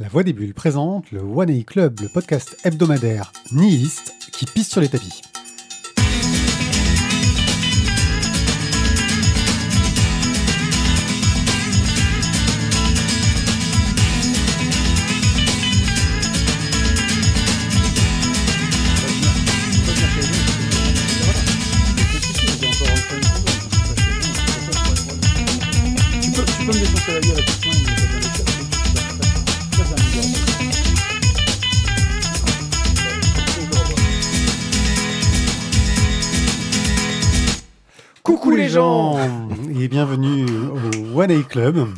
La Voix des Bulles présente le One A Club, le podcast hebdomadaire nihiliste qui pisse sur les tapis. Au One A Club.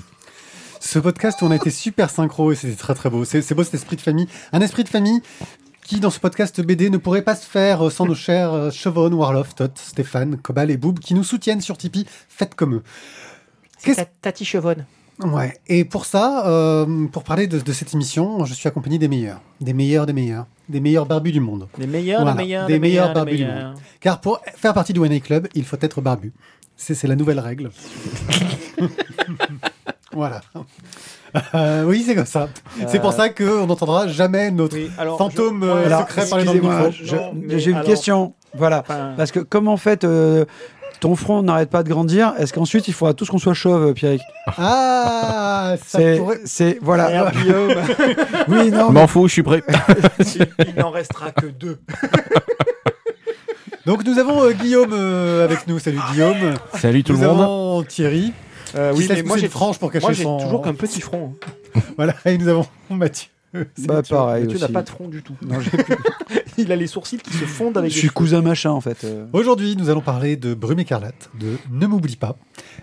Ce podcast on a été super synchro et c'était très très beau. C'est beau cet esprit de famille. Un esprit de famille qui dans ce podcast BD ne pourrait pas se faire sans nos chers euh, Chevron, Warloff, Tot, Stéphane, Cobal et Boob qui nous soutiennent sur Tipeee. Faites comme eux. C'est ta- Tati Chevonne. Ouais, et pour ça, euh, pour parler de, de cette émission, je suis accompagné des meilleurs. Des meilleurs, des meilleurs. Des meilleurs barbus du monde. Les meilleurs, Voilà, les meilleurs, des meilleurs meilleurs, barbus du meilleurs. Car pour faire partie du One A Club, il faut être barbu. C'est c'est la nouvelle règle. voilà. Euh, oui, c'est comme ça. C'est pour ça qu'on n'entendra jamais notre Oui, alors, fantôme je- euh, alors, secret parler dans le j'ai une alors- question. Voilà. Enfin, Parce que comme en fait euh, ton front n'arrête pas de grandir, est-ce qu'ensuite il faudra tous qu'on soit chauve, Pierrick? Ah, C'est, pourrait... c'est voilà. Oui, non. M'en fous, je suis prêt. il n'en restera que deux. Donc nous avons euh, Guillaume euh, avec nous. Salut Guillaume. Salut tout nous le monde. avons Thierry. Euh, oui, mais moi j'ai frange pour cacher moi, j'ai son... toujours qu'un petit front. Voilà, et nous avons Mathieu. C'est Bah Mathieu. pareil Mathieu n'a pas de front du tout. Non, j'ai plus- Il a les sourcils qui se fondent avec je suis cousin machin en fait. euh. Aujourd'hui, nous allons parler de Brume écarlate, de Ne m'oublie pas,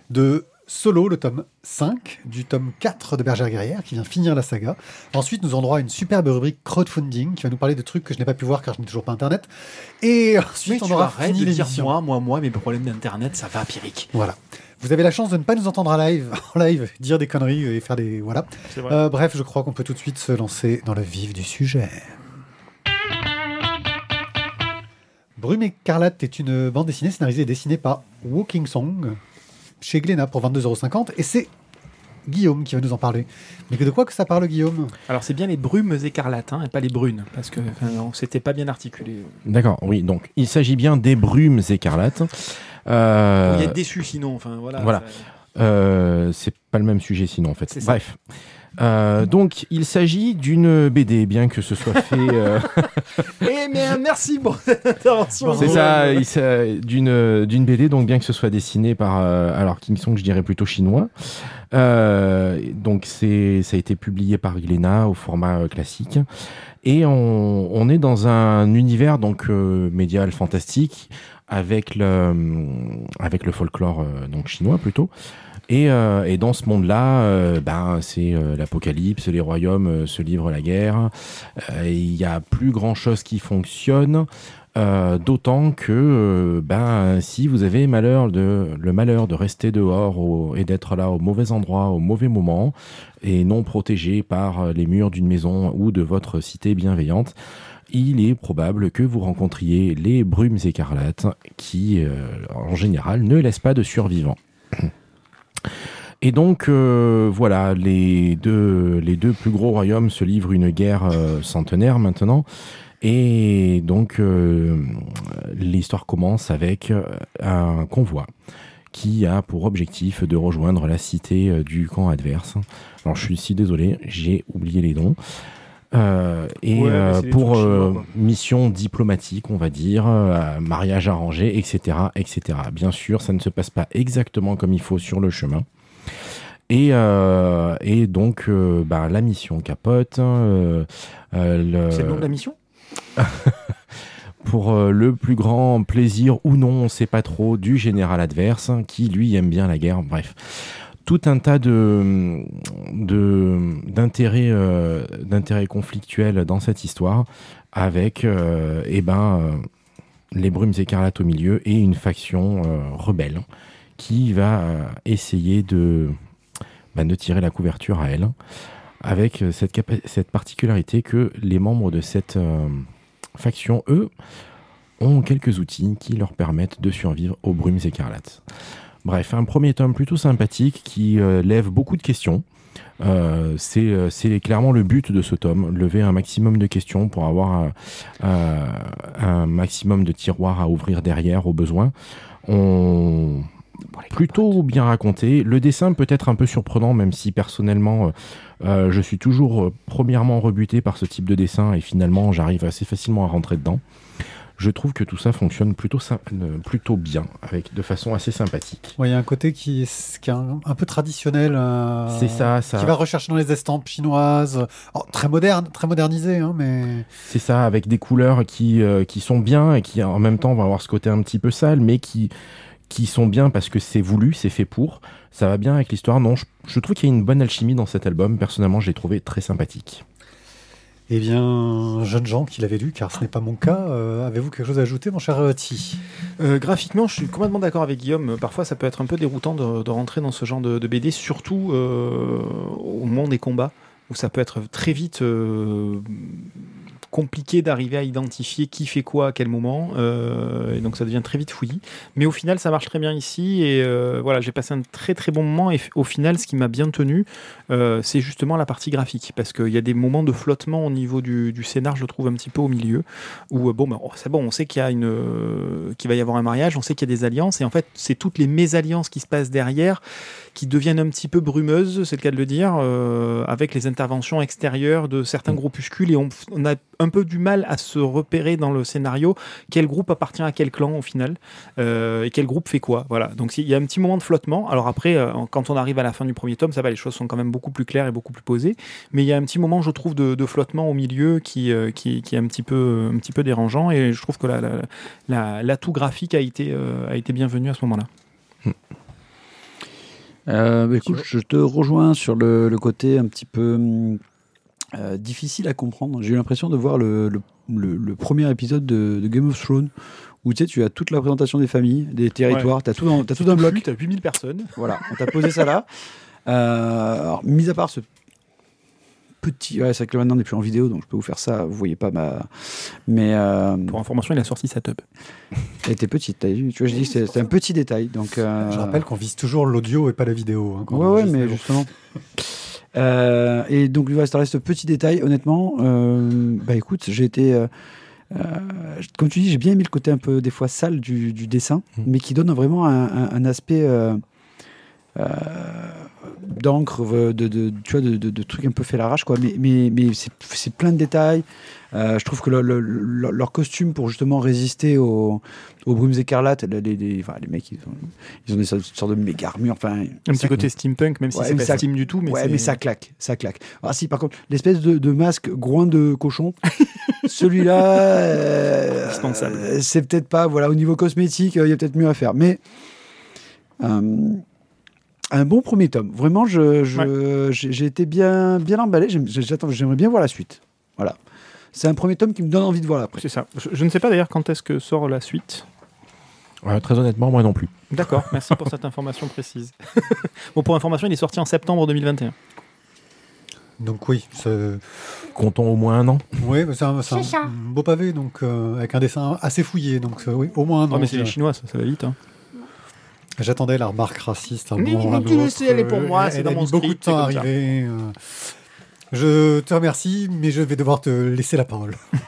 de Solo, le tome 5, du tome 4 de Bergère Guerrière, qui vient finir la saga. Ensuite, nous aurons droit à une superbe rubrique crowdfunding, qui va nous parler de trucs que je n'ai pas pu voir car je n'ai toujours pas Internet. Et ensuite, on aura fini de dire l'émission. moi, moi, moi, mes problèmes d'internet, ça va, Pierrick. Voilà. Vous avez la chance de ne pas nous entendre en live, en live, dire des conneries et faire des... Voilà. Euh, bref, je crois qu'on peut tout de suite se lancer dans le vif du sujet. Brume écarlate est une bande dessinée scénarisée et dessinée par Walking Song chez Glénat pour 22,50€ et c'est Guillaume qui va nous en parler. Mais de quoi que ça parle Guillaume? Alors c'est bien les brumes écarlates hein, et pas les brunes parce que c'était pas bien articulé. D'accord, oui, donc il s'agit bien des brumes écarlates. Euh, Il y a déçu sinon. Enfin voilà. voilà. ça- euh, c'est pas le même sujet sinon en fait. C'est ça. Euh, donc il s'agit d'une BD, bien que ce soit fait. euh, Eh bien merci pour cette intervention. c'est ça, d'une d'une BD, donc bien que ce soit dessiné par euh, alors King Song, je dirais plutôt chinois. Euh, donc c'est ça a été publié par Glénat au format euh, classique. Et on, on est dans un univers donc médial fantastique avec le avec le folklore donc chinois plutôt. Et, euh, et dans ce monde-là, euh, ben, c'est euh, l'apocalypse, les royaumes se livrent la guerre. Il y a plus grand-chose qui fonctionne. D'autant que ben, si vous avez malheur de, le malheur de rester dehors et d'être là au mauvais endroit, au mauvais moment, et non protégé par les murs d'une maison ou de votre cité bienveillante, il est probable que vous rencontriez les brumes écarlates qui, en général, ne laissent pas de survivants. Et donc, euh, voilà, les deux, les deux plus gros royaumes se livrent une guerre euh, centenaire maintenant. Et donc, euh, l'histoire commence avec un convoi qui a pour objectif de rejoindre la cité du camp adverse. Alors, je suis si désolé, j'ai oublié les noms. Euh, et Ouais, euh, pour chinois, euh, mission diplomatique, on va dire, mariage arrangé, etc., etc. Bien sûr, ça ne se passe pas exactement comme il faut sur le chemin. Et, euh, et donc, euh, bah, la mission capote. euh, euh, C'est le nom de la mission? Pour le plus grand plaisir ou non, on ne sait pas trop, du général adverse, qui lui aime bien la guerre. Bref, tout un tas de d'intérêts euh, d'intérêts conflictuels dans cette histoire, avec euh, eh ben euh, les brumes écarlates au milieu et une faction rebelle qui va euh, essayer de bah, de tirer la couverture à elle, avec euh, cette, cette particularité que les membres de cette euh, faction, eux, ont quelques outils qui leur permettent de survivre aux brumes écarlates. Bref, un premier tome plutôt sympathique qui lève beaucoup de questions. C'est clairement le but de ce tome, lever un maximum de questions pour avoir un maximum de tiroirs à ouvrir derrière au besoin. On plutôt bien raconté. Le dessin peut être un peu surprenant, même si personnellement, euh, euh, je suis toujours euh, premièrement rebuté par ce type de dessin et finalement, j'arrive assez facilement à rentrer dedans. Je trouve que tout ça fonctionne plutôt, bien, avec de façon assez sympathique. Ouais, Il y a un côté qui est, qui est un, un peu traditionnel. euh, C'est ça, ça. Qui va rechercher dans les estampes chinoises. Oh, très moderne, très modernisé, hein, mais. C'est ça, avec des couleurs qui, euh, qui sont bien et qui en même temps vont avoir ce côté un petit peu sale, mais qui, qui sont bien parce que c'est voulu, c'est fait pour. Ça va bien avec l'histoire. Non, je, je trouve qu'il y a une bonne alchimie dans cet album. Personnellement, je l'ai trouvé très sympathique. Eh bien, jeunes gens qui l'avaient lu, car ce n'est pas mon cas, euh, avez-vous quelque chose à ajouter, mon cher euh, Ti Euh, graphiquement, je suis complètement d'accord avec Guillaume. Parfois, ça peut être un peu déroutant de, de rentrer dans ce genre de, de BD, surtout euh, au moment des combats, où ça peut être très vite euh, compliqué d'arriver à identifier qui fait quoi à quel moment. euh, et donc, ça devient très vite fouillis. Mais au final, ça marche très bien ici. Et euh, voilà, j'ai passé un très très bon moment. Et au final, ce qui m'a bien tenu, euh, c'est justement la partie graphique. Parce qu'il y a des moments de flottement au niveau du, du scénar, je trouve, un petit peu au milieu où bon, ben, oh, c'est bon, on sait qu'il y a une, qu'il va y avoir un mariage, on sait qu'il y a des alliances, et en fait, c'est toutes les mésalliances qui se passent derrière qui deviennent un petit peu brumeuses, c'est le cas de le dire, avec les interventions extérieures de certains groupuscules, et on, on a un peu du mal à se repérer dans le scénario quel groupe appartient à quel clan au final, euh, et quel groupe fait quoi. Voilà. Donc il y a un petit moment de flottement. Alors après, euh, quand on arrive à la fin du premier tome, ça va, les choses sont quand même beaucoup plus claires et beaucoup plus posées. Mais il y a un petit moment, je trouve, de, flottement au milieu qui, euh, qui, qui est un petit peu, un petit peu dérangeant. Et je trouve que la- la- la- l'atout graphique a été, a été bienvenu à ce moment-là. Euh, bah, écoute, je te rejoins sur le, côté un petit peu hum, euh, difficile à comprendre. J'ai eu l'impression de voir le, le- le- le premier épisode de, de Game of Thrones où tu sais, tu as toute la présentation des familles, des territoires, tu as tout dans, t'as tout dans un bloc. Tu as 8000 personnes. Voilà, on t'a posé ça là. Euh, alors, mis à part ce petit. Ouais, c'est vrai que maintenant on n'est plus en vidéo, donc je peux vous faire ça. Vous voyez pas ma. Mais. Euh, Pour information, il a sorti sa tub. elle était petite, t'as vu Tu vois, je dis que c'est un petit détail. Donc, euh, Je rappelle qu'on vise toujours l'audio et pas la vidéo. hein, quand Ouais, on ouais, mais justement. Euh, et donc, il va rester ce petit détail. Honnêtement, euh, bah écoute, j'ai été. euh, euh, comme tu dis, j'ai bien aimé le côté un peu, des fois, sale du, du dessin, Mm. mais qui donne vraiment un, un- un aspect. euh, euh, d'encre de, de, tu vois de, de- de trucs un peu fait l'arrache quoi mais mais, mais c'est, plein de détails Euh, je trouve que le- le- le- leur costume pour justement résister aux, aux brumes écarlates les, les, les- enfin, les mecs ils ont, ils ont des sortes de méga armures enfin Un petit côté steampunk, même si Ouais, c'est pas ça- steam du tout. Mais ouais, mais ça claque, ça claque. Ah si, par contre, l'espèce de, de masque groin de cochon, celui-là, euh, euh, c'est peut-être pas, voilà, au niveau cosmétique, euh, il y a peut-être mieux à faire. Mais euh, un bon premier tome. Vraiment, je, je- j'ai j'ai été bien, bien emballé. J'aimerais bien voir la suite. Voilà. C'est un premier tome qui me donne envie de voir après. C'est ça. Je, je ne sais pas d'ailleurs quand est-ce que sort la suite. Euh, très honnêtement, moi non plus. D'accord, merci pour cette information précise. bon, pour information, il est sorti en septembre 2021. Donc oui, c'est Comptons au moins un an. ouais, c'est un, c'est un beau pavé, donc euh, avec un dessin assez fouillé. Donc euh, oui, au moins un Oh, an, mais je c'est les dirais. Chinois, ça, ça va vite. hein. J'attendais la remarque raciste. un Mais moment, mais un tu le sais, elle est pour moi, c'est a dans mon mis beaucoup de temps à arriver. euh. Je te remercie, mais je vais devoir te laisser la parole.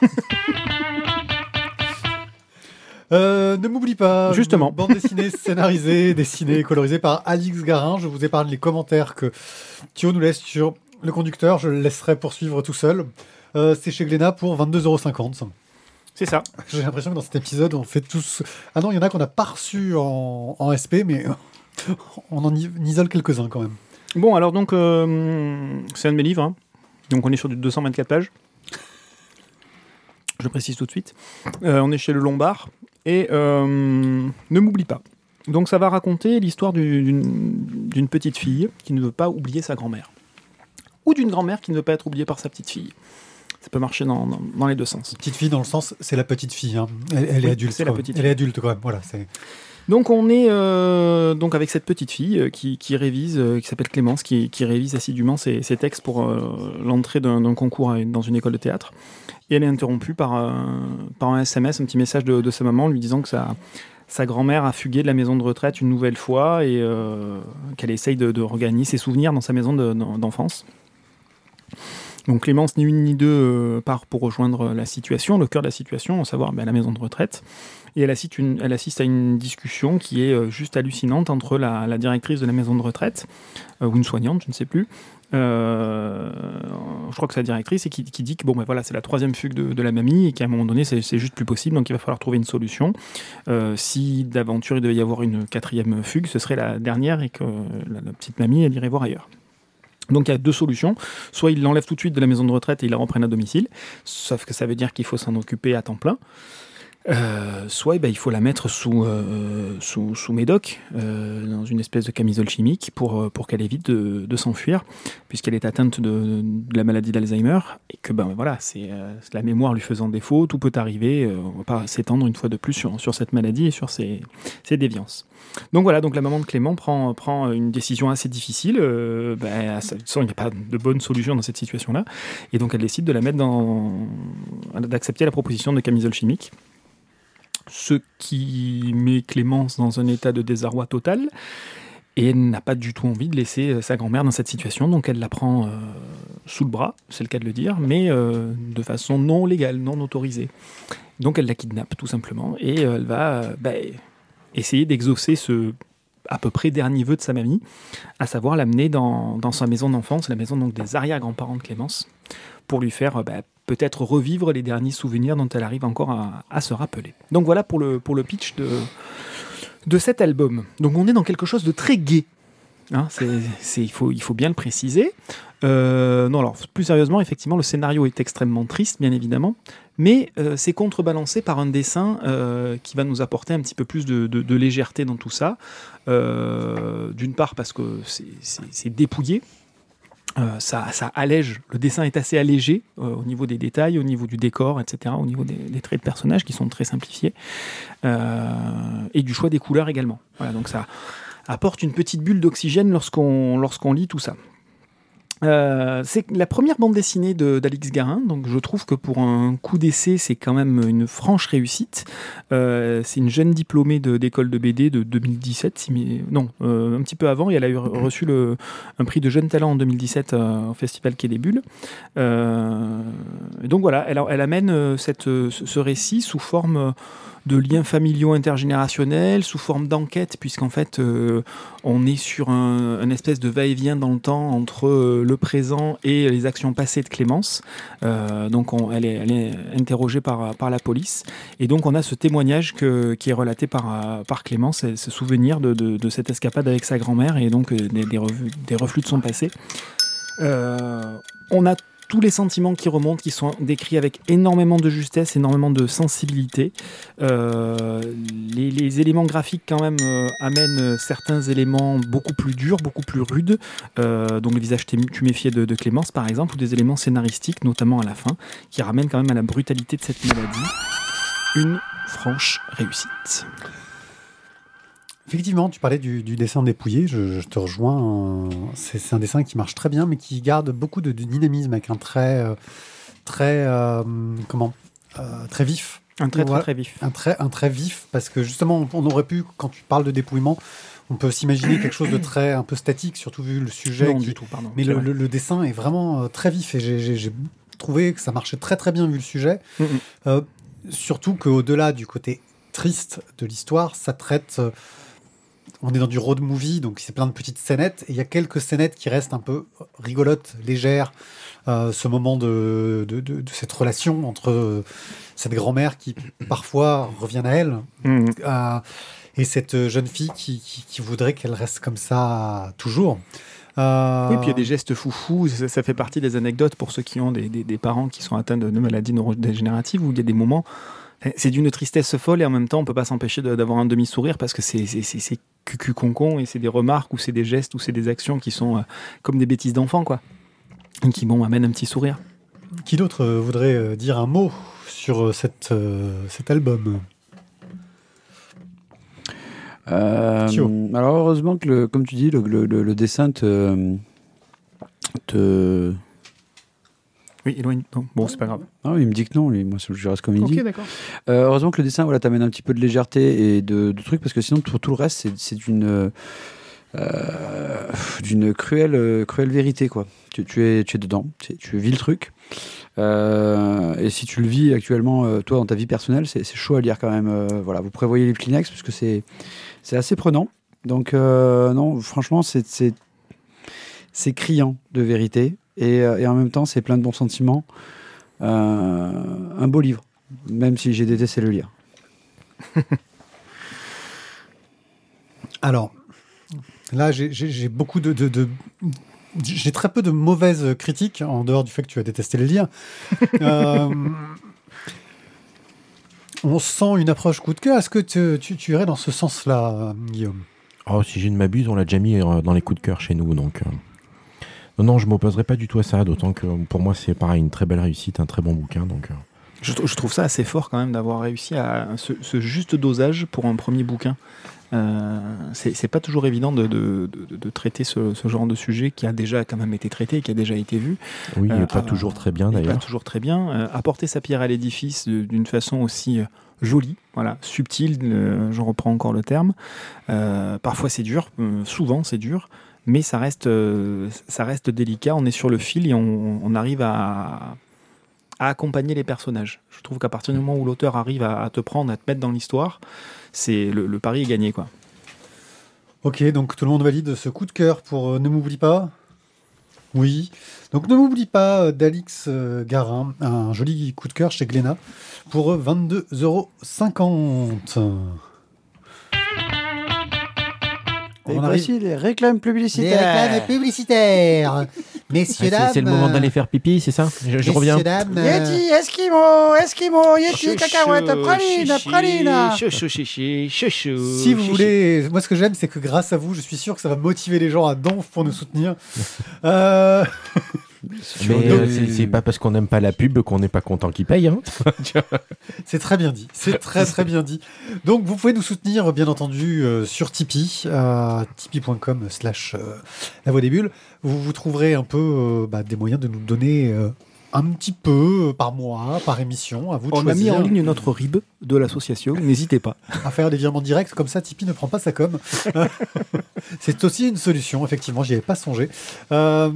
Euh, ne m'oublie pas. Justement. Bande dessinée scénarisée, dessinée et colorisée par Alix Garin. Je vous épargne les commentaires que Thio nous laisse sur le conducteur. Je le laisserai poursuivre tout seul. Euh, c'est chez Glénat pour 22,50€. C'est ça. J'ai l'impression que dans cet épisode, on fait tous. Ah non, il y en a qu'on n'a pas reçu en, en SP, mais on en isole quelques-uns quand même. Bon, alors donc, euh, c'est un de mes livres. hein. Donc, on est sur du 224 pages. Je précise tout de suite. Euh, on est chez le Lombard. Et euh, ne m'oublie pas. Donc, ça va raconter l'histoire du- d'une d'une petite fille qui ne veut pas oublier sa grand-mère. Ou d'une grand-mère qui ne veut pas être oubliée par sa petite fille. Ça peut marcher dans, dans- dans les deux sens. Petite fille dans le sens, c'est la petite fille. hein. Elle, elle Oui, est adulte. c'est la quand même. petite Elle est adulte quand même. Voilà, c'est. Donc on est euh, donc avec cette petite fille euh, qui, qui révise, euh, qui s'appelle Clémence, qui, qui révise assidûment ses, ses textes pour euh, l'entrée d'un d'un concours à dans une école de théâtre. Et elle est interrompue par, un- par un SMS, un petit message de, de sa maman lui disant que sa, sa grand-mère a fugué de la maison de retraite une nouvelle fois et qu'elle essaye de, de, regagner ses souvenirs dans sa maison d'enfance. Donc Clémence, ni une ni deux, part pour rejoindre la situation, le cœur de la situation, à savoir ben, la maison de retraite. Et elle assiste, à une discussion qui est juste hallucinante entre la, directrice de la maison de retraite, ou une soignante, je ne sais plus, euh, je crois que c'est la directrice, et qui, dit que bon, ben voilà, c'est la troisième fugue de, la mamie et qu'à un moment donné, c'est juste plus possible, donc il va falloir trouver une solution. Euh, si d'aventure il devait y avoir une quatrième fugue, ce serait la dernière et que la, petite mamie, elle irait voir ailleurs. Donc il y a deux solutions. Soit il l'enlève tout de suite de la maison de retraite et il la reprenne à domicile, sauf que ça veut dire qu'il faut s'en occuper à temps plein. Euh, soit eh ben, il faut la mettre sous, euh, sous, sous, médoc, euh, dans une espèce de camisole chimique, pour, pour qu'elle évite de, de s'enfuir, puisqu'elle est atteinte de, de la maladie d'Alzheimer, et que ben, voilà, c'est la mémoire lui faisant défaut, tout peut arriver, on ne va pas s'étendre une fois de plus sur, sur cette maladie et sur ses, ses, déviances. Donc voilà, donc la maman de Clément prend, prend une décision assez difficile, ben, il n'y a pas de bonne solution dans cette situation-là, et donc elle décide de la mettre dans... d'accepter la proposition de camisole chimique ce qui met Clémence dans un état de désarroi total. Et elle n'a pas du tout envie de laisser euh, sa grand-mère dans cette situation, donc elle la prend euh, sous le bras, c'est le cas de le dire, mais euh, de façon non légale, non autorisée. Donc elle la kidnappe tout simplement, et elle va bah, essayer d'exaucer ce à peu près dernier vœu de sa mamie, à savoir l'amener dans, dans, sa maison d'enfance, la maison donc des arrière-grands-parents de Clémence, pour lui faire bah, peut-être revivre les derniers souvenirs dont elle arrive encore à, se rappeler. Donc voilà pour le, pour le pitch de, de cet album. Donc on est dans quelque chose de très gai. Hein, il, faut, il faut bien le préciser. Euh, non, alors plus sérieusement, effectivement, le scénario est extrêmement triste, bien évidemment, mais euh, c'est contrebalancé par un dessin euh, qui va nous apporter un petit peu plus de légèreté dans tout ça. D'une part parce que c'est dépouillé, euh, ça, allège, le dessin est assez allégé euh, au niveau des détails, au niveau du décor, etc., au niveau des, traits de personnages qui sont très simplifiés, euh, et du choix des couleurs également. Voilà, donc ça apporte une petite bulle d'oxygène lorsqu'on lorsqu'on lit tout ça. Euh, c'est la première bande dessinée d'Alix Garin, donc je trouve que pour un coup d'essai, c'est quand même une franche réussite. Euh, c'est une jeune diplômée d'école de, BD de 2017, non, euh, un petit peu avant, et elle a eu reçu le, un prix de jeune talent en 2017 au Festival Quai des Bulles. donc voilà, elle, elle amène cette, ce récit sous forme de liens familiaux intergénérationnels, sous forme d'enquête, puisqu'en fait, euh, on est sur un, espèce de va-et-vient dans le temps entre euh, le présent et les actions passées de Clémence. Euh, donc, on, elle, est, interrogée par, par la police. Et donc, on a ce témoignage qui est relaté par, par Clémence, ce souvenir de, de, cette escapade avec sa grand-mère et donc des, des, des, reflux de son passé. on a tous les sentiments qui remontent, qui sont décrits avec énormément de justesse, énormément de sensibilité. Euh, les, éléments graphiques quand même euh, amènent certains éléments beaucoup plus durs, beaucoup plus rudes, euh, donc le visage tuméfié de, de Clémence par exemple, ou des éléments scénaristiques, notamment à la fin, qui ramènent quand même à la brutalité de cette maladie. Une franche réussite. Effectivement, tu parlais du, dessin dépouillé, je, te rejoins. C'est un dessin qui marche très bien, mais qui garde beaucoup de, dynamisme avec un trait euh, très euh, comment euh, très vif. Un trait très, très vif. Un trait, un trait vif, parce que justement, on, aurait pu, quand tu parles de dépouillement, on peut s'imaginer quelque chose de très un peu statique, surtout vu le sujet. Non, du tout, pardon. Mais le, dessin est vraiment très vif et j'ai trouvé que ça marchait très très bien vu le sujet. Mm surtout qu'au-delà du côté triste de l'histoire, ça traite on est dans du road movie, donc c'est plein de petites scénettes. Et il y a quelques scénettes qui restent un peu rigolotes, légères. Euh, ce moment de, de, cette relation entre euh, cette grand-mère qui parfois revient à elle mmh. euh, et cette jeune fille qui, qui, voudrait qu'elle reste comme ça toujours. Oui, puis il y a des gestes foufous, ça, ça, fait partie des anecdotes pour ceux qui ont des, des, des parents qui sont atteints de, de maladies neurodégénératives où il y a des moments c'est d'une tristesse folle et en même temps on peut pas s'empêcher d'avoir un demi sourire parce que c'est cucu concon et c'est des remarques ou c'est des gestes ou c'est des actions qui sont euh, comme des bêtises d'enfant quoi. Et qui bon amènent un petit sourire. Qui d'autre euh, voudrait euh, dire un mot sur cette, cet album? Alors heureusement que le, comme tu dis le, le, le dessin te, te Oui, éloigne. non, Bon, c'est pas grave. Ah, il me dit que non, lui. moi je reste comme il dit. Ok, d'accord. Euh, heureusement que le dessin voilà, t'amène un petit peu de légèreté et de, de trucs, parce que sinon, pour tout le reste, c'est- c'est d'une euh, d'une cruelle, euh, cruelle vérité. Quoi. Tu, tu es, tu es dedans, tu, tu vis le truc. Euh, et si tu le vis actuellement, euh, toi, dans ta vie personnelle, c'est c'est chaud à lire quand même. Euh, voilà, vous prévoyez les Kleenex, parce que c'est c'est assez prenant. Donc, euh, non, franchement, c'est- c'est c'est criant de vérité. Et, euh, et en même temps, c'est plein de bons sentiments. Euh, un beau livre, même si j'ai détesté le lire. Alors, là, j'ai- beaucoup de. de- de- j'ai très peu de mauvaises critiques, en dehors du fait que tu as détesté les lire. Euh, on sent une approche coup de cœur. Est-ce que tu, tu- tu irais dans ce sens-là, Guillaume? Oh, si je ne m'abuse, on l'a déjà mis dans les coups de cœur chez nous. Donc, euh, non, non, je m'opposerai pas du tout à ça. D'autant que pour moi, c'est pareil, une très belle réussite, un très bon bouquin. Donc, euh, Je, trou- je trouve ça assez fort quand même d'avoir réussi à ce, ce juste dosage pour un premier bouquin. Euh, c'est pas toujours évident de, de- de- de traiter ce, ce genre de sujet qui a déjà quand même été traité, qui a déjà été vu. oui, Euh, pas toujours très bien Et pas d'ailleurs. toujours très bien. Euh, apporter sa pierre à l'édifice d'une façon aussi euh, jolie, voilà, subtile, euh, je reprends encore le terme. Euh, parfois c'est dur, euh, souvent c'est dur, mais ça reste, euh, ça reste délicat. On est sur le fil et on, arrive à, accompagner les personnages. Je trouve qu'à partir du moment où l'auteur arrive à, te prendre, à te mettre dans l'histoire, c'est le, pari est gagné quoi. Ok, donc tout le monde valide ce coup de cœur pour euh, Ne m'oublie pas? Oui. Donc Ne m'oublie pas euh, d'Alix Garin, un joli coup de cœur chez Glénat pour euh, 22,50 euros. Et On arrive- voici les réclames Les publicitaires. réclames publicitaires Messieurs, dames c'est le moment d'aller faire pipi, c'est ça Je, je reviens. Messieurs, dames, Yeti, Eskimo, Eskimo, Yeti, cacahuète, praline, praline. Si vous voulez, moi ce que j'aime, c'est que grâce à vous, je suis sûr que ça va motiver les gens à donf pour nous soutenir. Euh, Mais euh, c'est- c'est pas parce qu'on n'aime pas la pub qu'on n'est pas content qu'ils payent. Hein. c'est très bien dit, c'est très très bien dit. Donc vous pouvez nous soutenir, bien entendu, euh, sur Tipeee, euh, tipeee.com slash la voix des bulles. Vous, vous trouverez un peu euh, bah, des moyens de nous donner euh, un petit peu euh, par mois, par émission, à vous de On a mis en ligne notre RIB de l'association, n'hésitez pas. à faire des virements directs, comme ça Tipeee ne prend pas sa com. c'est aussi une solution, effectivement, j'y avais pas songé. Euh,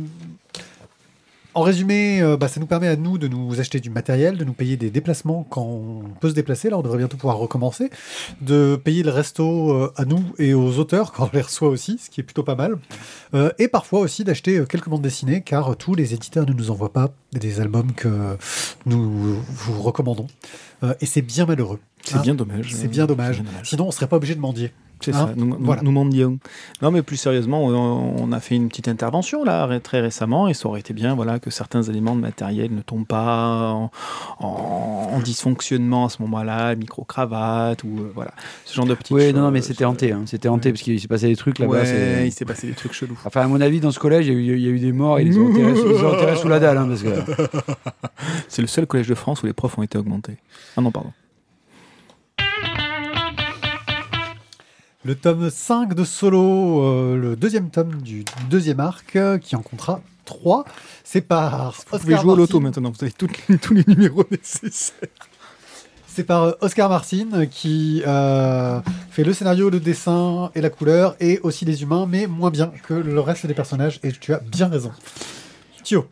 en résumé, euh, bah, ça nous permet à nous de nous acheter du matériel, de nous payer des déplacements quand on peut se déplacer, là on devrait bientôt pouvoir recommencer, de payer le resto euh, à nous et aux auteurs quand on les reçoit aussi, ce qui est plutôt pas mal, Euh, et parfois aussi d'acheter quelques bandes dessinées, car tous les éditeurs ne nous envoient pas des albums que nous vous recommandons, et c'est bien malheureux. C'est Hein bien dommage. c'est bien dommage. C'est bien dommage. Sinon, on serait pas obligé de mendier. C'est Hein ça, nous, Voilà. nous mendions. Non, mais plus sérieusement, on, on a fait une petite intervention là très récemment et ça aurait été bien voilà, que certains éléments de matériel ne tombent pas en, en- en dysfonctionnement à ce moment-là, micro-cravate ou euh, voilà, ce genre de petites Oui, non, non, mais c'était hanté. hein. C'était hanté Ouais. parce qu'il s'est passé des trucs là-bas. Ouais, c'est- il s'est passé des trucs chelous. Enfin, à mon avis, dans ce collège, il y a eu, il y a eu des morts et ils ont ils les ont enterrés sous la dalle. hein, parce que... C'est le seul collège de France où les profs ont été augmentés. Ah non, pardon. Le tome 5 de Solo, euh, le deuxième tome du deuxième arc, euh, qui en comptera 3. C'est par Vous pouvez jouer au loto maintenant, vous avez tous les numéros nécessaires. C'est par euh, Oscar Martin qui euh, fait le scénario, le dessin et la couleur, et aussi les humains, mais moins bien que le reste des personnages, et tu as bien raison. Thio,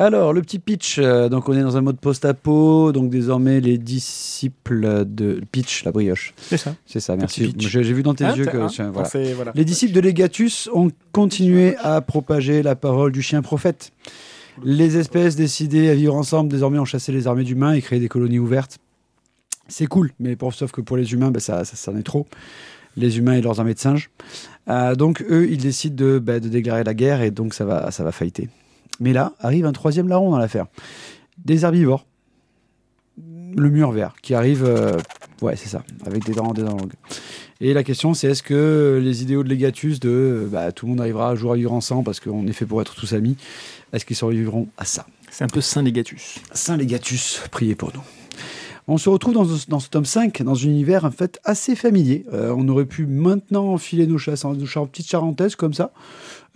Alors, le petit pitch. euh, donc, on est dans un mode post-apo. Donc, désormais, les disciples de pitch, la brioche. C'est ça. C'est ça, merci. J'ai vu dans tes Ah, yeux que. hein, tiens, voilà. pensez, voilà. Les disciples de Legatus ont continué à propager la parole du chien prophète. Les espèces décidées à vivre ensemble désormais ont chassé les armées d'humains et créé des colonies ouvertes. C'est cool, mais pour, sauf que pour les humains, bah, ça, ça, ça en est trop. Les humains et leurs armées de singes. Euh, donc eux, ils décident de, bah, de déclarer la guerre et donc ça va, ça va fighter. Mais là, arrive un troisième larron dans l'affaire. Des herbivores. Le mur vert, qui arrive, euh, ouais, c'est ça, avec des dents, des dents longues. Et la question, c'est est-ce que les idéaux de Legatus, de euh, bah, tout le monde arrivera un jour à vivre ensemble parce qu'on est fait pour être tous amis, est-ce qu'ils survivront à ça? C'est un peu Saint-Légatus. Saint Legatus, priez pour nous. On se retrouve dans, ce- dans ce tome 5, dans un univers en fait assez familier. Euh, on aurait pu maintenant enfiler nos chasses, nos petites charentaises comme ça,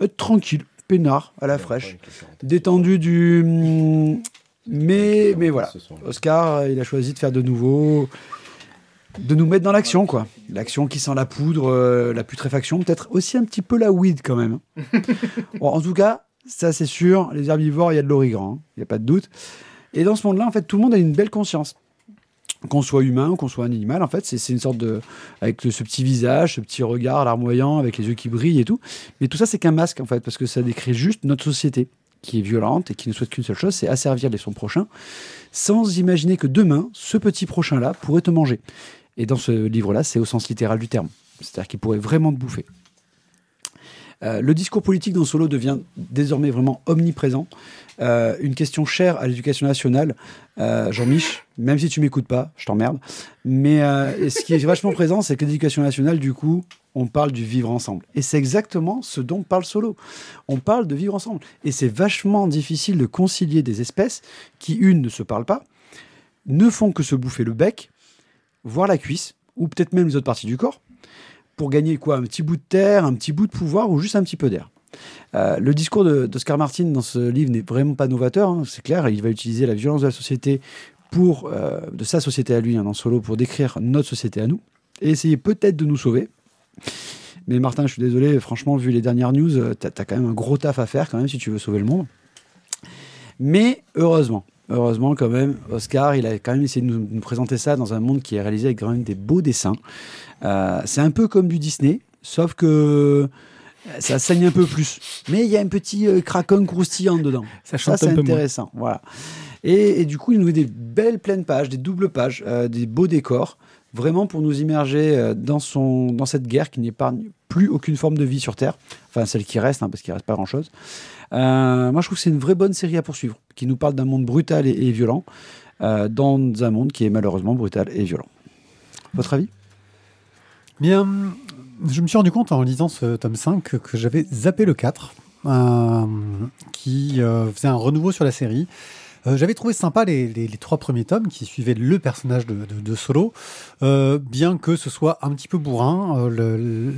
être tranquille, peinard, à la fraîche, détendu du. hum, Mais, mais voilà. Oscar, euh, il a choisi de faire de nouveau. De nous mettre dans l'action, quoi. L'action qui sent la poudre, euh, la putréfaction, peut-être aussi un petit peu la weed quand même. Bon, en tout cas, ça c'est sûr, les herbivores, il y a de l'origan, il n'y a pas de doute. Et dans ce monde-là, en fait, tout le monde a une belle conscience. Qu'on soit humain ou qu'on soit animal, en fait, c'est c'est une sorte de. avec ce petit visage, ce petit regard larmoyant, avec les yeux qui brillent et tout. Mais tout ça, c'est qu'un masque, en fait, parce que ça décrit juste notre société, qui est violente et qui ne souhaite qu'une seule chose, c'est asservir les son prochain, sans imaginer que demain, ce petit prochain-là pourrait te manger. Et dans ce livre-là, c'est au sens littéral du terme. C'est-à-dire qu'il pourrait vraiment te bouffer. Euh, le discours politique dans Solo devient désormais vraiment omniprésent. Euh, une question chère à l'éducation nationale. Euh, Jean-Mich, même si tu m'écoutes pas, je t'emmerde. Mais ce qui est vachement présent, c'est que l'éducation nationale, du coup, on parle du vivre ensemble. Et c'est exactement ce dont parle Solo. On parle de vivre ensemble. Et c'est vachement difficile de concilier des espèces qui, une, ne se parlent pas, ne font que se bouffer le bec, voire la cuisse, ou peut-être même les autres parties du corps, pour gagner quoi Un petit bout de terre, un petit bout de pouvoir ou juste un petit peu d'air. Euh, le discours d'Oscar Martin dans ce livre n'est vraiment pas novateur, hein, c'est clair. Il va utiliser la violence de la société pour, euh, de sa société à lui, hein, dans Solo, pour décrire notre société à nous et essayer peut-être de nous sauver. Mais Martin, je suis désolé, franchement, vu les dernières news, euh, t'as as quand même un gros taf à faire quand même si tu veux sauver le monde. Mais heureusement, heureusement quand même, Oscar, il a quand même essayé de nous, nous présenter ça dans un monde qui est réalisé avec quand même des beaux dessins. Euh, c'est un peu comme du Disney, sauf que euh, ça saigne un peu plus. Mais il y a un petit euh, croustillant dedans. Ça Ça, c'est moins. intéressant. Voilà. Et, et du coup, il nous met des belles pleines pages, des doubles pages, euh, des beaux décors, vraiment pour nous immerger dans, son, dans cette guerre qui n'épargne plus aucune forme de vie sur Terre. Enfin, celle qui reste, hein, parce qu'il ne reste pas grand-chose. Euh, moi, je trouve que c'est une vraie bonne série à poursuivre, qui nous parle d'un monde brutal et, et violent, euh, dans un monde qui est malheureusement brutal et violent. Votre avis? Bien, je me suis rendu compte en lisant ce tome 5 que, que j'avais zappé le 4, euh, qui euh, faisait un renouveau sur la série. Euh, j'avais trouvé sympa les, les- les trois premiers tomes qui suivaient le personnage de, de- de Solo, euh, bien que ce soit un petit peu bourrin euh, le- le-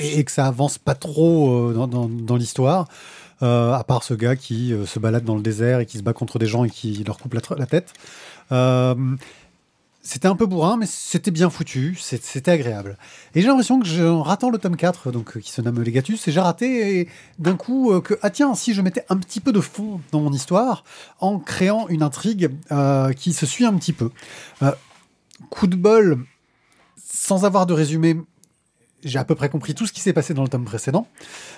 et, que ça avance pas trop euh, dans, dans- dans l'histoire. Euh, à part ce gars qui euh, se balade dans le désert et qui se bat contre des gens et qui leur coupe la, tête. Euh, c'était un peu bourrin, mais c'était bien foutu, c'était agréable. Et j'ai l'impression que, en ratant le tome 4, donc, qui se nomme Legatus, et j'ai raté d'un coup que, ah tiens, si je mettais un petit peu de fond dans mon histoire, en créant une intrigue qui se suit un petit peu. Coup de bol, sans avoir de résumé, j'ai à peu près compris tout ce qui s'est passé dans le tome précédent.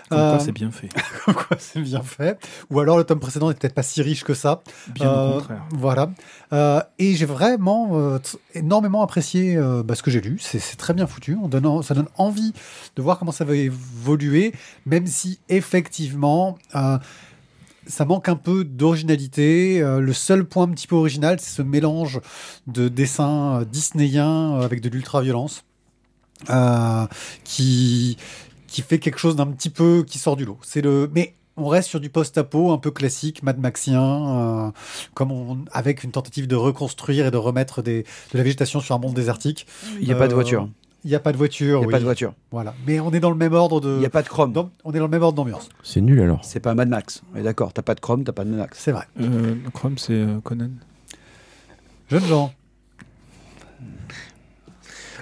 Comme quoi, Euh, c'est bien fait. comme quoi c'est bien fait. Ou alors le tome précédent n'est peut-être pas si riche que ça. Bien Euh, au contraire. Voilà. Euh, et j'ai vraiment euh, énormément apprécié euh, bah, ce que j'ai lu. C'est très bien foutu. On donne, en- ça donne envie de voir comment ça va évoluer, même si effectivement. euh, ça manque un peu d'originalité. Euh, le seul point un petit peu original, c'est ce mélange de dessins euh, disneyens euh, avec de l'ultra-violence euh, qui, qui fait quelque chose d'un petit peu qui sort du lot. C'est le, mais on reste sur du post-apo un peu classique, Mad Maxien, euh, comme on, avec une tentative de reconstruire et de remettre des, de la végétation sur un monde désertique. Il n'y a pas de Euh, voiture. Il n'y a pas de voiture. Il n'y a oui. pas de voiture. Voilà. Mais on est dans le même ordre de. Il n'y a pas de chrome. dans- on est dans le même ordre d'ambiance. C'est nul alors. C'est pas Mad Max. On est d'accord. T'as pas de chrome, t'as pas de Mad Max. C'est vrai. Euh, Chrome, c'est euh, Conan. Jeunes gens.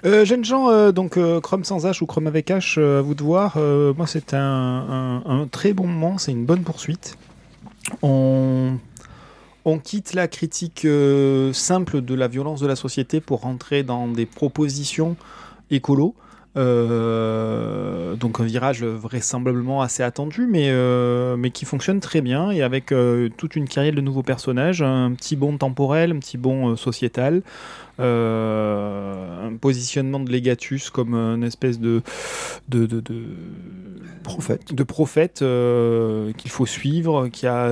Euh, jeunes gens, euh, donc euh, Chrome sans H ou Chrome avec H, euh, à vous de voir. Moi, c'est un, très bon moment, c'est une bonne poursuite. On, on quitte la critique simple de la violence de la société pour rentrer dans des propositions écolo. Euh, donc un virage vraisemblablement assez attendu, mais, euh, mais qui fonctionne très bien et avec euh, toute une carrière de nouveaux personnages, un petit bond temporel, un petit bond sociétal, un positionnement de Legatus comme une espèce de, de, de, de- Prophète. de prophète qu'il faut suivre, qui a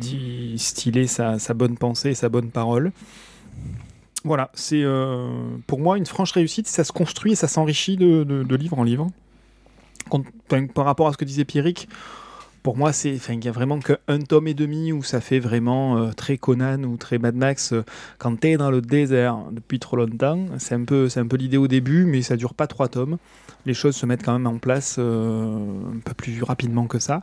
distillé sa, sa bonne pensée et sa bonne parole. Voilà, c'est euh, pour moi une franche réussite. Ça se construit et ça s'enrichit de, de- livre en livre. Par rapport à ce que disait Pierrick, pour moi, c'est, il y a vraiment qu'un tome et demi où ça fait vraiment euh, très Conan ou très Mad Max. euh, quand t'es dans le désert depuis trop longtemps, c'est un peu, c'est un peu l'idée au début, mais ça dure pas trois tomes. Les choses se mettent quand même en place euh, un peu plus rapidement que ça.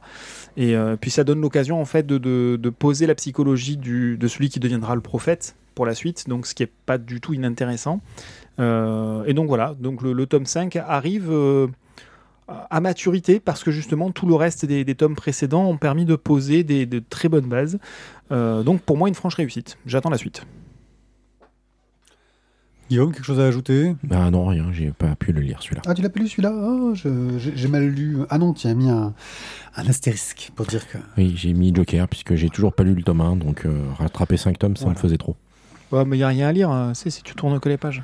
Et puis ça donne l'occasion en fait de, de- poser la psychologie de celui qui deviendra le prophète pour la suite, donc ce qui est pas du tout inintéressant. Et donc voilà, donc le, le tome 5 arrive à maturité parce que justement tout le reste des, des tomes précédents ont permis de poser des, de très bonnes bases. Euh, donc pour moi une franche réussite. J'attends la suite. Guillaume, quelque chose à ajouter? Bah non, rien, j'ai pas pu le lire celui-là. Ah, tu l'as pas lu celui-là? Ah, je- j'ai j'ai mal lu. Ah non, tu as mis un, un astérisque pour dire que. Oui, j'ai mis Joker puisque j'ai toujours pas lu le tome 1, donc euh, rattraper 5 tomes, ça Voilà. me faisait trop. Ouais, mais il n'y a rien à lire, hein. c'est si tu tournes que les pages.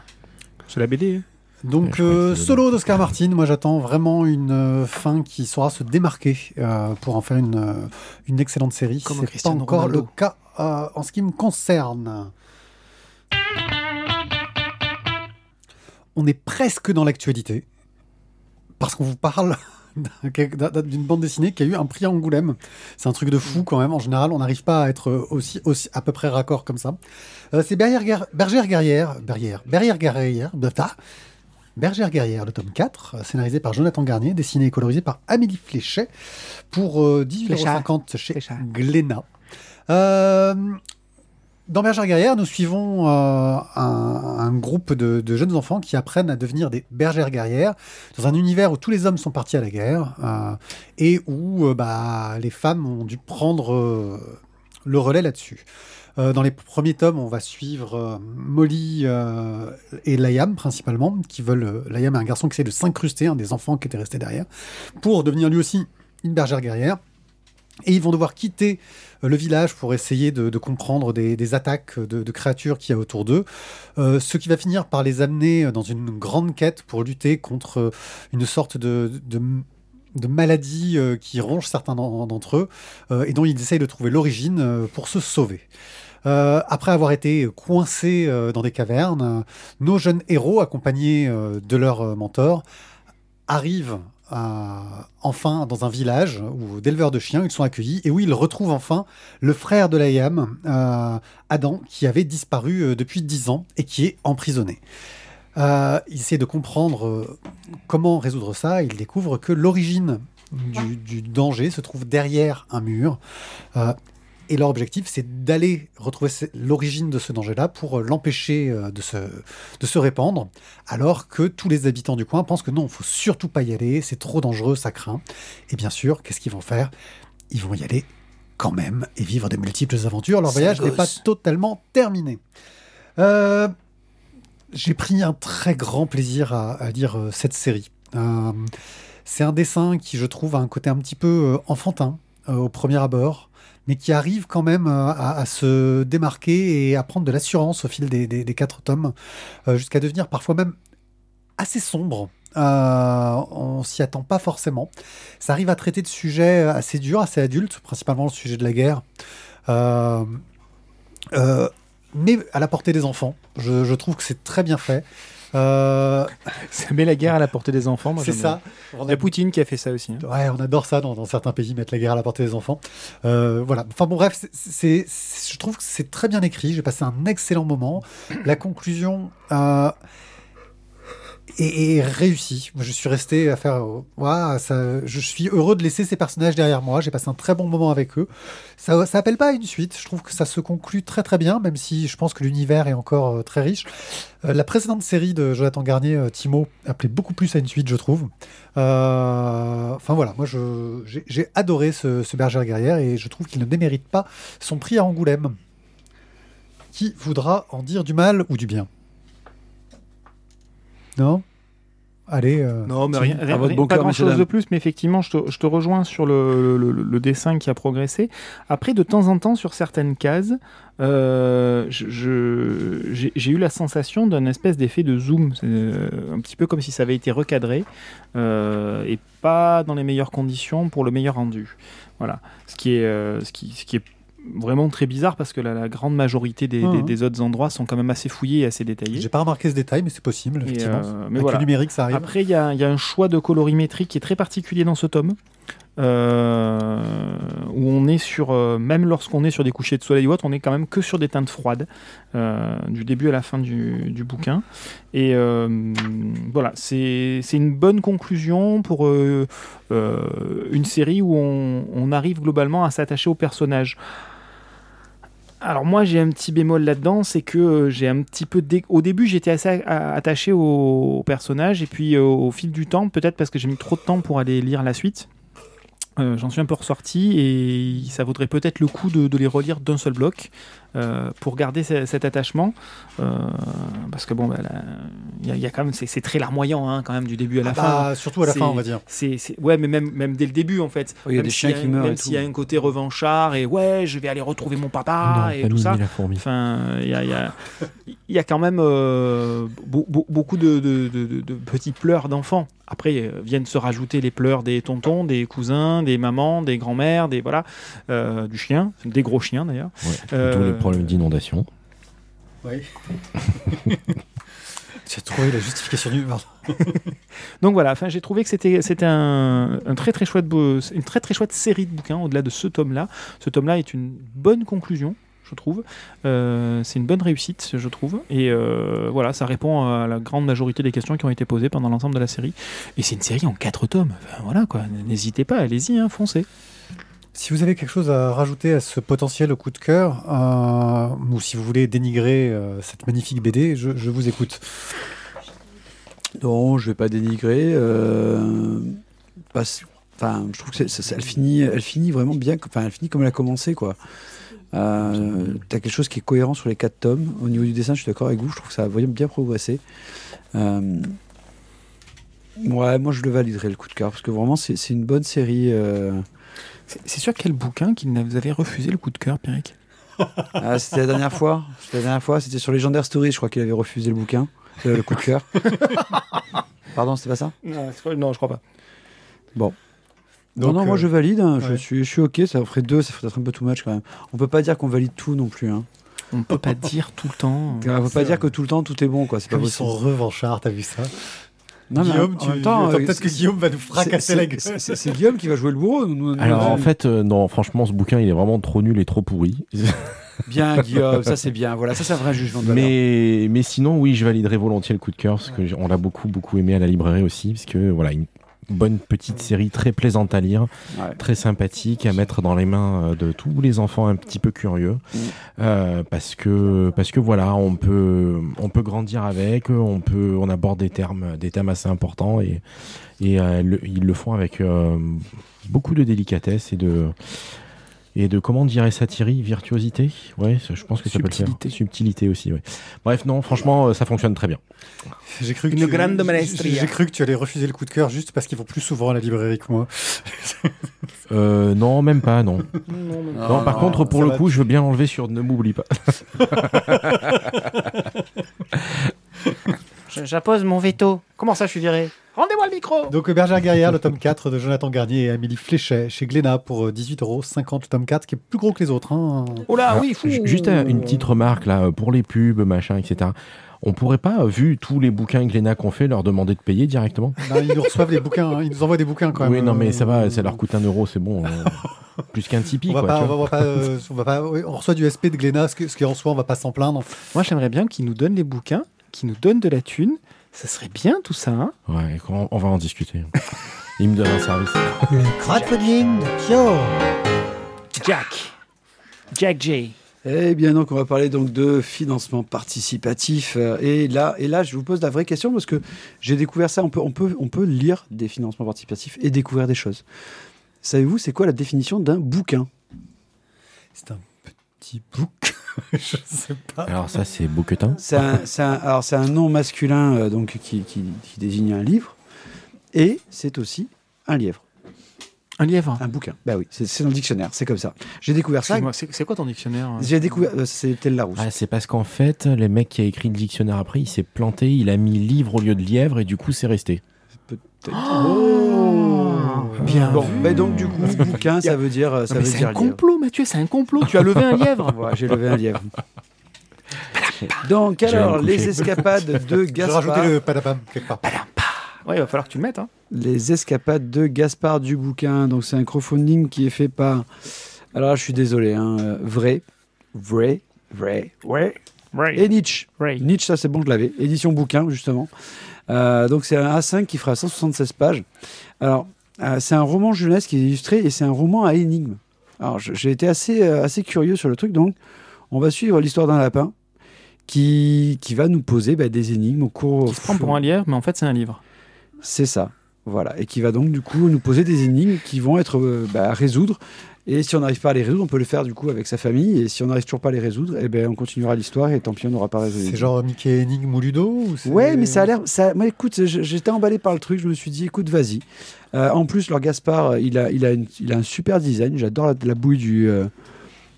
C'est la BD. hein. Donc, euh, solo d'Oscar Martin, moi j'attends vraiment une euh, fin qui saura se démarquer euh, pour en faire une, une excellente série. Comme C'est pas encore Ronaldo. le cas euh, en ce qui me concerne. On est presque dans l'actualité parce qu'on vous parle d'un- d'un- d'une bande dessinée qui a eu un prix à Angoulême. C'est un truc de fou quand même. En général, on n'arrive pas à être aussi, aussi à peu près raccord comme ça. Euh, c'est Bergère, Guer- Bergère Guerrière, Bergère, Guerrière, Bergère Guerrière, le tome 4, euh, scénarisé par Jonathan Garnier, dessiné et colorisé par Amélie Fléchet, pour euh, 18,50€ chez Fléchat. Glénat. Euh, dans Bergère Guerrière, nous suivons euh, un, un groupe de, de jeunes enfants qui apprennent à devenir des bergères guerrières dans un univers où tous les hommes sont partis à la guerre euh, et où euh, bah, les femmes ont dû prendre euh, le relais là-dessus. Euh, dans les premiers tomes, on va suivre euh, Molly euh, et Layam principalement, qui veulent. Layam est un garçon qui essaie de s'incruster, un des enfants qui était resté derrière, pour devenir lui aussi une bergère guerrière. Et ils vont devoir quitter le village pour essayer de, comprendre des, attaques de, créatures qu'il y a autour d'eux. Ce qui va finir par les amener dans une grande quête pour lutter contre une sorte de, de, de maladie euh, qui ronge certains d'en- d'entre eux et dont ils essayent de trouver l'origine pour se sauver. Euh, après avoir été coincés euh, dans des cavernes, nos jeunes héros, accompagnés euh, de leur mentor, arrivent enfin dans un village où d'éleveurs de chiens, ils sont accueillis et où ils retrouvent enfin le frère de Layam, Adam, qui avait disparu depuis dix ans et qui est emprisonné. Il essaie de comprendre comment résoudre ça. Il découvre que l'origine du, danger se trouve derrière un mur. Et leur objectif, c'est d'aller retrouver l'origine de ce danger-là pour euh, l'empêcher euh, de se, de se répandre, alors que tous les habitants du coin pensent que non, il faut surtout pas y aller, c'est trop dangereux, ça craint. Et bien sûr, qu'est-ce qu'ils vont faire? Ils vont y aller quand même et vivre de multiples aventures. Leur voyage n'est pas totalement terminé. Euh, J'ai pris un très grand plaisir à, à lire cette série. Euh, c'est un dessin qui, je trouve, a un côté un petit peu enfantin euh, au premier abord, mais qui arrive quand même euh, à, se démarquer et à prendre de l'assurance au fil des, quatre tomes, euh, jusqu'à devenir parfois même assez sombre. Euh, on s'y attend pas forcément. Ça arrive à traiter de sujets assez durs, assez adultes, principalement le sujet de la guerre. Euh, mais à la portée des enfants. Je trouve que c'est très bien fait. Euh, Ça met la guerre à la portée des enfants. moi, c'est ça. Il y a Poutine qui a fait ça aussi. hein. Ouais, on adore ça dans, dans certains pays, mettre la guerre à la portée des enfants. Euh, voilà. Enfin bon, bref, c'est- c'est, c'est- je trouve que c'est très bien écrit. J'ai passé un excellent moment. La conclusion euh, réussie. Moi, Je suis resté à faire. Ouah, ça, je suis heureux de laisser ces personnages derrière moi. J'ai passé un très bon moment avec eux. Ça, ça appelle pas à une suite. Je trouve que ça se conclut très très bien, même si je pense que l'univers est encore euh, très riche. Euh, la précédente série de Jonathan Garnier, euh, Timo, appelait beaucoup plus à une suite, je trouve. Enfin voilà, moi j'ai adoré ce, ce berger guerrière et je trouve qu'il ne démérite pas son prix à Angoulême. Qui voudra en dire du mal ou du bien? Non Allez. euh, Non, mais rien, à votre rien- bon pas cœur, grand chose de plus, mais effectivement, je te, je te rejoins sur le, le- le- le dessin qui a progressé. Après, de temps en temps, sur certaines cases, euh, j'ai eu la sensation d'un espèce d'effet de zoom, euh, un petit peu comme si ça avait été recadré euh, et pas dans les meilleures conditions pour le meilleur rendu. Voilà, ce qui est, euh, ce qui, ce qui est vraiment très bizarre parce que la, la grande majorité des, des- des autres endroits sont quand même assez fouillés et assez détaillés. J'ai pas remarqué ce détail, mais c'est possible, effectivement. euh, mais Avec voilà. le numérique, ça arrive. Après, il y, a il y a un choix de colorimétrie qui est très particulier dans ce tome. euh, où on est sur, euh, même lorsqu'on est sur des couchers de soleil ou autre, on est quand même que sur des teintes froides, euh, du début à la fin du, du bouquin. Et voilà, c'est une bonne conclusion pour une série où on, on arrive globalement à s'attacher au personnage. Alors moi j'ai un petit bémol là-dedans, c'est que euh, j'ai un petit peu au début j'étais assez attaché au, personnage et puis euh, au fil du temps, peut-être parce que j'ai mis trop de temps pour aller lire la suite, euh, j'en suis un peu ressorti et ça vaudrait peut-être le coup de les relire d'un seul bloc euh, pour garder ce- cet attachement, euh, parce que bon, bah, il y, a- il y a quand même c'est très larmoyant hein, quand même du début à la Ah fin. bah, surtout à la fin, on va dire. C'est, ouais, mais même, même dès le début en fait. Oh, il y a Même des s'il chiens qui meurent Même s'il y a un côté revanchard et ouais, je vais aller retrouver mon papa non, et tout ça. Enfin, il y a, il y a- il y a quand même euh, beau- beau- beaucoup de, de- de- de- de petits pleurs d'enfants. Après euh, viennent se rajouter les pleurs des tontons, des cousins, des mamans, des grands-mères, des voilà, euh, du chien, des gros chiens d'ailleurs. Ouais, Euh, Problèmes d'inondation. Oui. as trouvé la justification du. Pardon. Donc voilà, enfin, j'ai trouvé que c'était c'était un, un très très chouette une très très chouette série de bouquins au-delà de ce tome-là. Ce tome-là est une bonne conclusion, je trouve. Euh, c'est une bonne réussite, je trouve. Et euh, voilà, ça répond à la grande majorité des questions qui ont été posées pendant l'ensemble de la série. Et c'est une série en quatre tomes. Enfin, voilà quoi, n'hésitez pas, allez-y, hein, foncez. Si vous avez quelque chose à rajouter à ce potentiel coup de cœur, euh, ou si vous voulez dénigrer euh, cette magnifique BD, je, vous écoute. Non, je vais pas dénigrer. euh, Enfin, je trouve que elle finit, elle finit vraiment bien. Enfin, elle finit comme elle a commencé, quoi. Euh, T'as quelque chose qui est cohérent sur les quatre tomes. Au niveau du dessin, je suis d'accord avec vous. Je trouve que ça a vraiment bien progressé. Ouais, moi je le validerai le coup de cœur parce que vraiment c'est une bonne série. Euh. C'est sur quel bouquin qu'il vous avait refusé le coup de cœur, Pierrick? Ah, c'était la dernière fois. C'était la dernière fois. C'était sur Legendary Stories. Je crois qu'il avait refusé le bouquin, euh, le coup de cœur. Pardon, c'était pas ça? Non, non, je crois pas. non, Donc, non, moi euh, je valide. hein. Je, suis, je suis ok. Ça ferait deux. Ça ferait peut-être un peu too much quand même. On peut pas dire qu'on valide tout non plus. Hein. On ne peut pas dire tout le temps. On peut pas dire que tout le temps tout est bon. quoi. C'est pas Comme ils possible. sont revanchards, t'as vu ça? Non, mais Guillaume, en tu même temps, attends euh, peut-être que Guillaume va nous c'est- fracasser la gueule. c'est- C'est c'est Guillaume qui va jouer le bourreau. nous- nous- Alors nous- en fait, euh, non, franchement, ce bouquin, il est vraiment trop nul et trop pourri. bien Guillaume, ça c'est bien. Voilà, ça c'est un vrai jugement de valeur. mais, mais sinon, oui, je validerai volontiers le coup de cœur parce que j- on l'a beaucoup, beaucoup aimé à la librairie aussi, parce que voilà, une bonne petite série très plaisante à lire, Ouais. très sympathique à mettre dans les mains euh, de tous les enfants un petit peu curieux, Mm. Euh, parce que parce que voilà, on peut on peut grandir avec, on peut on aborde des termes des thèmes assez importants et et euh, le- ils le font avec euh, beaucoup de délicatesse et de et de comment dirait satire, virtuosité, ouais, je pense que ça peut le Subtilité. faire. Subtilité aussi, ouais. Bref, non, franchement, euh, ça fonctionne très bien. J'ai cru, que Une tu- grande maestria. j'ai cru que tu allais refuser le coup de cœur juste parce qu'ils vont plus souvent à la librairie que moi. Euh, non, même pas, non. Non, par contre, pour le coup, je veux bien l'enlever sur Ne m'oublie pas. J'appose mon veto. Comment ça, je suis viré? Rendez-moi le micro Donc Bergère guerrière, le tome 4 de Jonathan Garnier et Amélie Fléchet chez Glénat pour euh, 18,50€ le tome 4 qui est plus gros que les autres. hein. Oh là, Alors, oui, fou. ju- Juste euh, une petite remarque là, euh, pour les pubs, machin, etc. On pourrait pas, euh, vu tous les bouquins Glénat qu'on fait, leur demander de payer directement? Ben, ils nous reçoivent les bouquins, hein. ils nous envoient des bouquins quand même. Oui, non, mais ça va, Euh, ça leur coûte un euro, c'est bon. euh, plus qu'un Tipeee, On va quoi. pas, tu on vois. va, on va pas, euh, on va pas- oui, on reçoit du SP de Glénat, ce, que- ce qui en soi, on va pas s'en plaindre. Moi, j'aimerais bien qu'ils nous donnent les bouquins, qu'ils nous donnent de la thune. Ça serait bien tout ça. Hein Ouais, on, on va en discuter? Il me donne un service. Le crowdfunding de Pio. Jack. Jack J. Eh bien, donc, on va parler donc de financement participatif. euh, Et là, et là, je vous pose la vraie question parce que j'ai découvert ça. On peut, on, peut, on peut lire des financements participatifs et découvrir des choses. Savez-vous, c'est quoi la définition d'un bouquin? C'est un petit bouc. Je sais pas. Alors ça, c'est Bouquetin. C'est un, alors, c'est un nom masculin euh, donc, qui, qui- qui désigne un livre. Et c'est aussi un lièvre, Un lièvre. un bouquin. Bah oui, c'est dans le dictionnaire, c'est comme ça. J'ai découvert ça. C'est quoi ton dictionnaire hein J'ai découvert, euh, c'était le Larousse. Ah, c'est parce qu'en fait, le mec qui a écrit le dictionnaire après, il s'est planté, il a mis livre au lieu de lièvre et du coup, c'est resté. Oh Bien Bon, vu. bah donc du coup, bouquin, ça veut dire, euh, ça veut c'est dire un lièvre. complot, Mathieu, c'est un complot. Tu as levé un lièvre. Voilà, j'ai levé un lièvre. Donc alors, les escapades de Je vais rajouter Gaspard. le padapam quelque part. Ouais, il va falloir que tu le mettes. Hein. Les escapades de Gaspard Dubouquin. Donc c'est un crowdfunding qui est fait par. Alors là, je suis désolé, hein, euh, vrai, vrai, vrai, vrai. Et Nietzsche. Ray. Nietzsche, ça c'est bon, je l'avais. Édition bouquin, justement. Euh, donc c'est un A5 qui fera 176 pages. Alors, euh, c'est un roman jeunesse qui est illustré et c'est un roman à énigmes. Alors, j'ai été assez, euh, assez curieux sur le truc, donc on va suivre l'histoire d'un lapin qui, qui va nous poser bah, des énigmes au cours. Qui se prend pour un lièvre, mais en fait, c'est un livre. C'est ça. Voilà. Et qui va donc, du coup, nous poser des énigmes qui vont être euh, bah, à résoudre. Et si on n'arrive pas à les résoudre, on peut le faire du coup avec sa famille. Et si on n'arrive toujours pas à les résoudre, eh ben, on continuera l'histoire et tant pis, on n'aura pas résolu. C'est genre Mickey Énigme ou Ludo ou Ouais, mais ça a l'air. Ça... Moi, écoute, j'étais emballé par le truc. Je me suis dit, écoute, vas-y. Euh, en plus, leur Gaspard, euh, il a, il a, une- il a un super design. J'adore la, la bouille du, euh,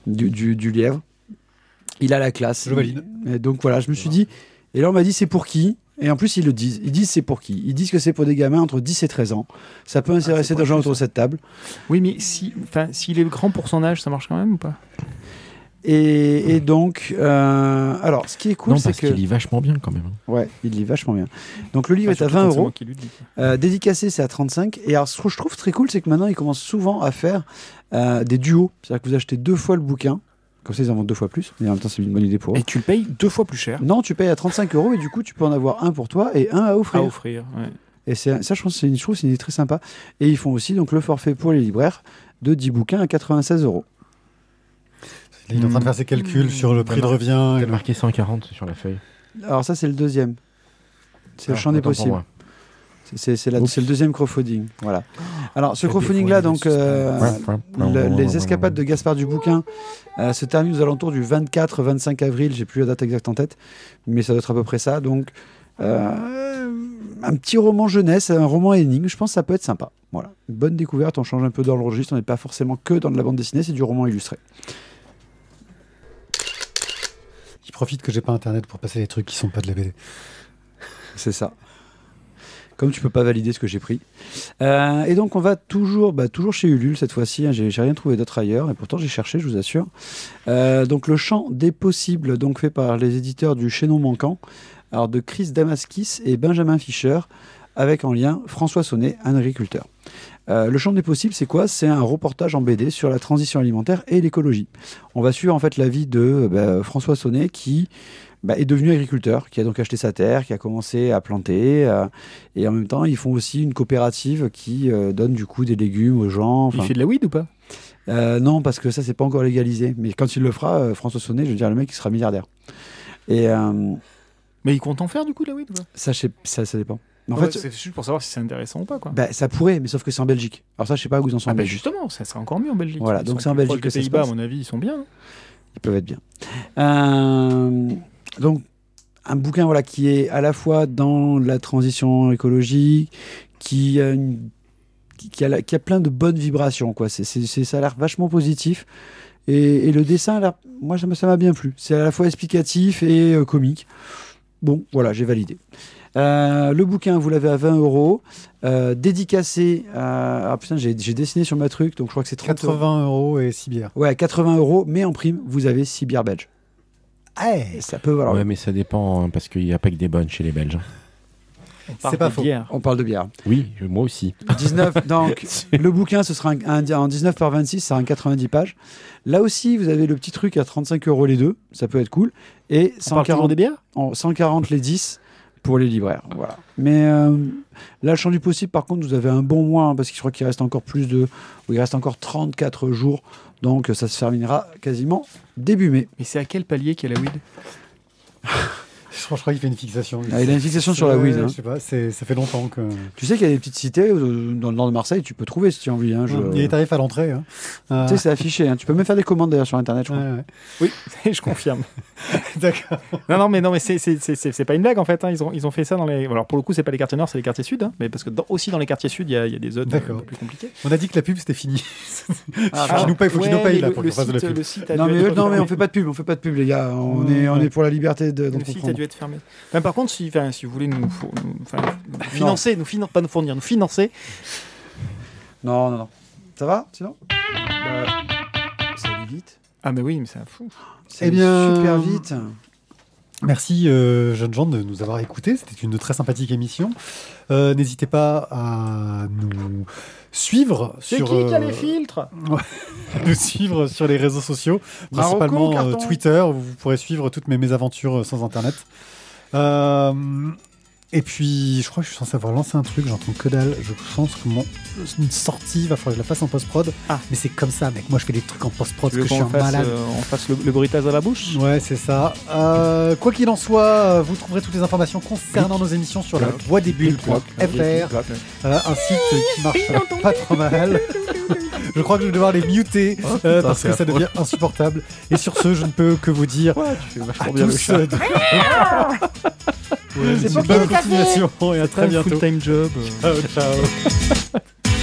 du, du- du lièvre. Il a la classe. Je valide. Et donc voilà, je me suis dit. Et là, on m'a dit, c'est pour qui? Et en plus, ils le disent. Ils disent c'est pour qui? Ils disent que c'est pour des gamins entre 10 et 13 ans. Ça peut intéresser des gens autour de cette table. Oui, mais si, enfin, s'il est grand pour son âge, ça marche quand même ou pas? Et, et donc, euh, alors, ce qui est cool, non, c'est parce que. qu'il lit vachement bien quand même. Ouais, il lit vachement bien. Donc, le livre Enfin, est à surtout 20 quand c'est euros. Euh, dédicacé, c'est à 35. Et alors, ce que je trouve très cool, c'est que maintenant, ils commencent souvent à faire euh, des duos. C'est-à-dire que vous achetez deux fois le bouquin. Comme ça, ils en vendent deux fois plus. Et en même temps, c'est une bonne idée pour eux. Et tu le payes deux fois plus cher Non, tu payes à 35 euros et du coup, tu peux en avoir un pour toi et un à offrir. à offrir. ouais. Et c'est- ça, je pense c'est une, je trouve que c'est une idée très sympa. Et ils font aussi donc le forfait pour les libraires de 10 bouquins à 96 euros. Il est en train de faire ses calculs sur le prix de revient. et Il a marqué 140 sur la feuille. Alors, ça, c'est le deuxième. C'est le Ah, champ des possibles. C'est- le deuxième crowdfunding. Voilà. Alors, ce crowdfunding-là, donc, du euh, le- les escapades de Gaspard Dubouquin euh, se terminent aux alentours du 24-25 avril. J'ai plus la date exacte en tête, mais ça doit être à peu près ça. Donc, euh, un petit roman jeunesse, un roman énigme. Je pense que ça peut être sympa. Voilà, bonne découverte. On change un peu dans le registre. On n'est pas forcément que dans de la bande dessinée, c'est du roman illustré. Il profite que j'ai pas internet pour passer les trucs qui sont pas de la BD. C'est ça. Comme tu peux pas valider ce que j'ai pris. Euh, et donc on va toujours, bah, toujours chez Ulule cette fois-ci. hein. j'ai rien trouvé d'autre ailleurs et pourtant j'ai cherché, je vous assure. Euh, donc le champ des possibles, donc fait par les éditeurs du Chaînon manquant, alors de Chris Damaskis et Benjamin Fischer, avec en lien François Sonnet, un agriculteur. Euh, le champ des possibles, c'est quoi? C'est un reportage en BD sur la transition alimentaire et l'écologie. On va suivre en fait la vie de bah, François Sonnet qui bah, est devenu agriculteur, qui a donc acheté sa terre, qui a commencé à planter, euh, et en même temps ils font aussi une coopérative qui euh, donne du coup des légumes aux gens. Il Enfin, fait de la weed ou pas? Euh, non, parce que ça c'est pas encore légalisé, mais quand il le fera, François Sonnet, je veux dire le mec il sera milliardaire. Et Mais il compte en faire du coup de la weed ou pas? ça, ça, ça dépend. En Ouais, fait, c'est juste pour savoir si c'est intéressant ou pas quoi. bah, ça pourrait, mais sauf que c'est en Belgique. Alors ça, je sais pas où ils en sont ah en bah Belgique. justement, ça serait encore mieux en Belgique. Voilà, Ils donc c'est en Belgique que ça des se Pays-Bas, à mon avis, ils sont bien. Ils peuvent être bien. Euh, donc, un bouquin voilà, qui est à la fois dans la transition écologique, qui a, une- qui, qui a, la- qui a plein de bonnes vibrations. Quoi. C'est, ça a l'air vachement positif. Et, et le dessin, a moi, ça m'a, bien plu. C'est à la fois explicatif et euh, comique. Bon, voilà, j'ai validé. Euh, le bouquin, vous l'avez à 20 euros. Euh, dédicacé. à- Ah putain, j'ai, dessiné sur ma truc, donc je crois que c'est 30 euros. 80 euros et 6 bières. Ouais, 80 euros, mais en prime, vous avez 6 bières belges. Et ça peut valoir. Ouais, mais ça dépend, hein, parce qu'il n'y a pas que des bonnes chez les Belges. On parle pas de faux. bière. On parle de bière. Oui, moi aussi. 19, donc le bouquin, ce sera un, un- en 19 par 26, ça sera un 90 pages. Là aussi, vous avez le petit truc à 35 euros les deux, ça peut être cool. Et On parle toujours 140, des bières? en 140 les 10 pour les libraires. Voilà. Mais euh, là, le champ du possible, par contre, vous avez un bon mois, hein, parce que je crois qu'il reste encore plus de. ou il reste encore 34 jours. Donc ça se terminera quasiment début mai. Mais c'est à quel palier qu'il y a la weed? Je crois, je crois qu'il fait une fixation. Ah, il a une fixation sur la Ouais, weed. hein. Je sais pas, c'est- ça fait longtemps que. Tu sais qu'il y a des petites cités euh, dans le nord de Marseille, tu peux trouver si tu as envie. hein, je- Il y a des tarifs à l'entrée. Hein. Euh, Tu sais, c'est affiché. hein. Tu peux même faire des commandes d'ailleurs sur Internet, je crois. ouais, ouais. Oui, je confirme. D'accord. Non, non, mais non, mais c'est- c'est c'est- c'est- c'est pas une blague en fait. hein. Ils, ont, ils ont fait ça dans les. Alors pour le coup, c'est pas les quartiers nord, c'est les quartiers sud. hein. Mais parce que dans- aussi dans les quartiers sud, il y a, il y a des zones euh, un D'accord. peu plus compliquées. On a dit que la pub c'était fini. Ah, Faut qu'il nous paye, faut qu'il nous ouais, paye mais là pour le qu'on fasse de la site- le Non mais, non, mais on fait pas de pub, on fait pas de pub, les gars. On, Ouais, est, on ouais. est pour la liberté de, Le site a comprendre. dû fermé. Enfin, par contre, si, enfin, si vous voulez nous, four- nous- enfin, nous financer, nous finan- pas nous fournir, nous financer. Non, non, non. Ça va, sinon? Bah, Ça allait vite. Ah, mais oui, mais c'est un fou. Ça Eh bien- Super vite. Merci, euh, jeunes gens, de nous avoir écoutés. C'était une très sympathique émission. Euh, N'hésitez pas à nous suivre sur qui qui a euh, les filtres nous suivre sur les réseaux sociaux, principalement euh. Twitter, où vous pourrez suivre toutes mes mésaventures euh, sans Internet. Euh, et puis, je crois que je suis censé avoir lancé un truc, j'entends que dalle. Je pense que mon une sortie va falloir que je la fasse en post-prod. Ah. Mais c'est comme ça, mec. Moi, je fais des trucs en post-prod que je suis un fasse, malade. euh, on fasse le, le bruitage à la bouche? Ouais, c'est ça. Euh, quoi qu'il en soit, euh, vous trouverez toutes les informations concernant nos émissions sur la voix des bulles.fr, euh, un site qui marche pas trop mal. Je crois que je vais devoir les muter Oh, euh, parce que ça devient insupportable. Et sur ce, je ne peux que vous dire Ouais, tu fais à vachement bien le chat. de- Ouais, C'est pas continuation et à très bientôt. full-time job. euh. Ciao, ciao.